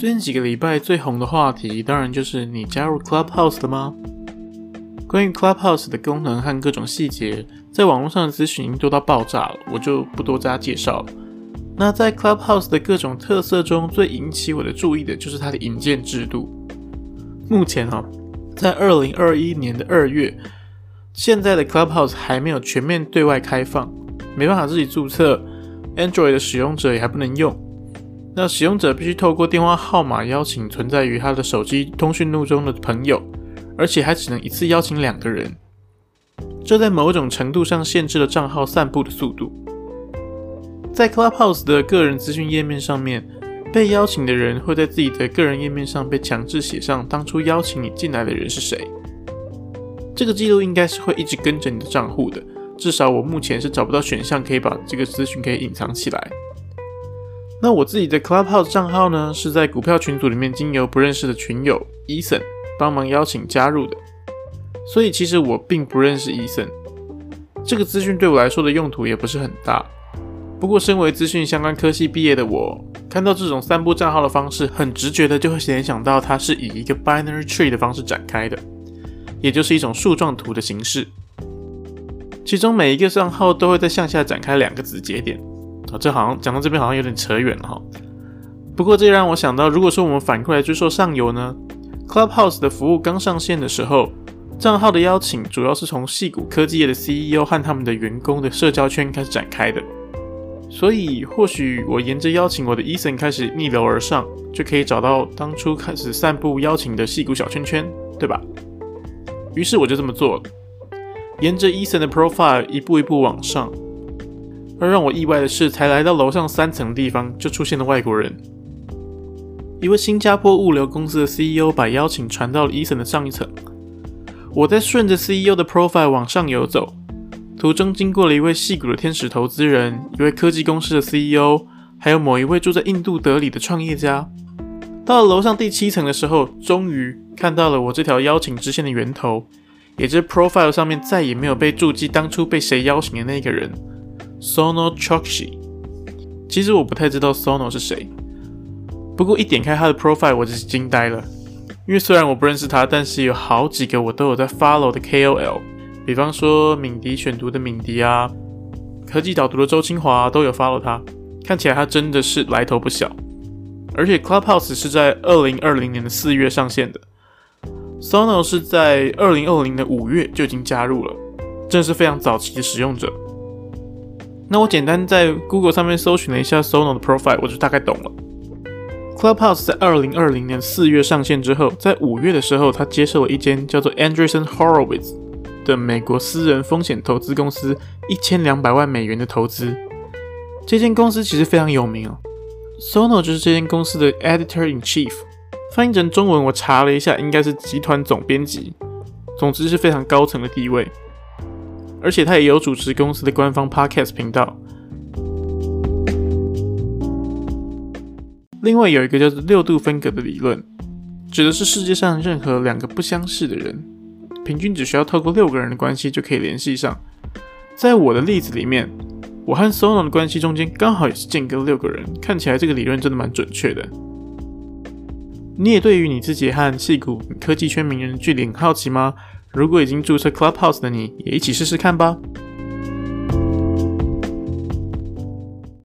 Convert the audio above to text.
最近几个礼拜最红的话题，当然就是你加入 Clubhouse 了吗？关于 Clubhouse 的功能和各种细节，在网络上的咨询多到爆炸了，我就不多加介绍了。那在 Clubhouse 的各种特色中，最引起我的注意的就是它的引荐制度。目前哈，在二零二一年的二月，现在的 Clubhouse 还没有全面对外开放，没办法自己注册，Android 的使用者也还不能用。那使用者必须透过电话号码邀请存在于他的手机通讯录中的朋友，而且还只能一次邀请两个人。这在某种程度上限制了账号散布的速度。在 Clubhouse 的个人资讯页面上面，被邀请的人会在自己的个人页面上被强制写上当初邀请你进来的人是谁。这个记录应该是会一直跟着你的账户的，至少我目前是找不到选项可以把这个资讯可以隐藏起来。那我自己的 Clubhouse 账号呢，是在股票群组里面经由不认识的群友 Ethan 帮忙邀请加入的，所以其实我并不认识 Ethan。这个资讯对我来说的用途也不是很大。不过，身为资讯相关科系毕业的我，看到这种散布账号的方式，很直觉的就会联想到它是以一个 binary tree 的方式展开的，也就是一种树状图的形式。其中每一个账号都会在向下展开两个子节点。啊、这好像讲到这边好像有点扯远了哈。不过这也让我想到，如果说我们反过来追溯上游呢，Clubhouse 的服务刚上线的时候，账号的邀请主要是从矽谷科技业的 CEO 和他们的员工的社交圈开始展开的。所以，或许我沿着邀请我的 Ethan 开始逆流而上，就可以找到当初开始散布邀请的戏骨小圈圈，对吧？于是我就这么做了，沿着 Ethan 的 profile 一步一步往上。而让我意外的是，才来到楼上三层的地方，就出现了外国人。一位新加坡物流公司的 CEO 把邀请传到了 Ethan 的上一层。我在顺着 CEO 的 profile 往上游走。途中经过了一位矽谷的天使投资人，一位科技公司的 CEO，还有某一位住在印度德里的创业家。到了楼上第七层的时候，终于看到了我这条邀请支线的源头，也就是 profile 上面再也没有被注记当初被谁邀请的那个人 Sono Chokshi。其实我不太知道 Sono 是谁，不过一点开他的 profile 我就是惊呆了，因为虽然我不认识他，但是有好几个我都有在 follow 的 KOL。比方说，敏迪选读的敏迪啊，科技导读的周清华、都有 follow 他，看起来他真的是来头不小。而且 Clubhouse 是在二零二零年的四月上线的，Sono 是在二零二零的五月就已经加入了，真的是非常早期的使用者。那我简单在 Google 上面搜寻了一下 Sono 的 profile，我就大概懂了。Clubhouse 在二零二零年四月上线之后，在五月的时候，他接受了一间叫做 Anderson Horowitz 的美国私人风险投资公司一千两百万美元的投资，这间公司其实非常有名哦。Sono 就是这间公司的 Editor in Chief，翻译成中文我查了一下，应该是集团总编辑。总之是非常高层的地位，而且他也有主持公司的官方 Podcast 频道。另外有一个叫做六度分隔的理论，指的是世界上任何两个不相识的人。平均只需要透过六个人的关系就可以联系上。在我的例子里面，我和 Sono 的关系中间刚好也是间隔六个人，看起来这个理论真的蛮准确的。你也对于你自己和矽谷科技圈名人的距离很好奇吗？如果已经注册 Clubhouse 的你，也一起试试看吧。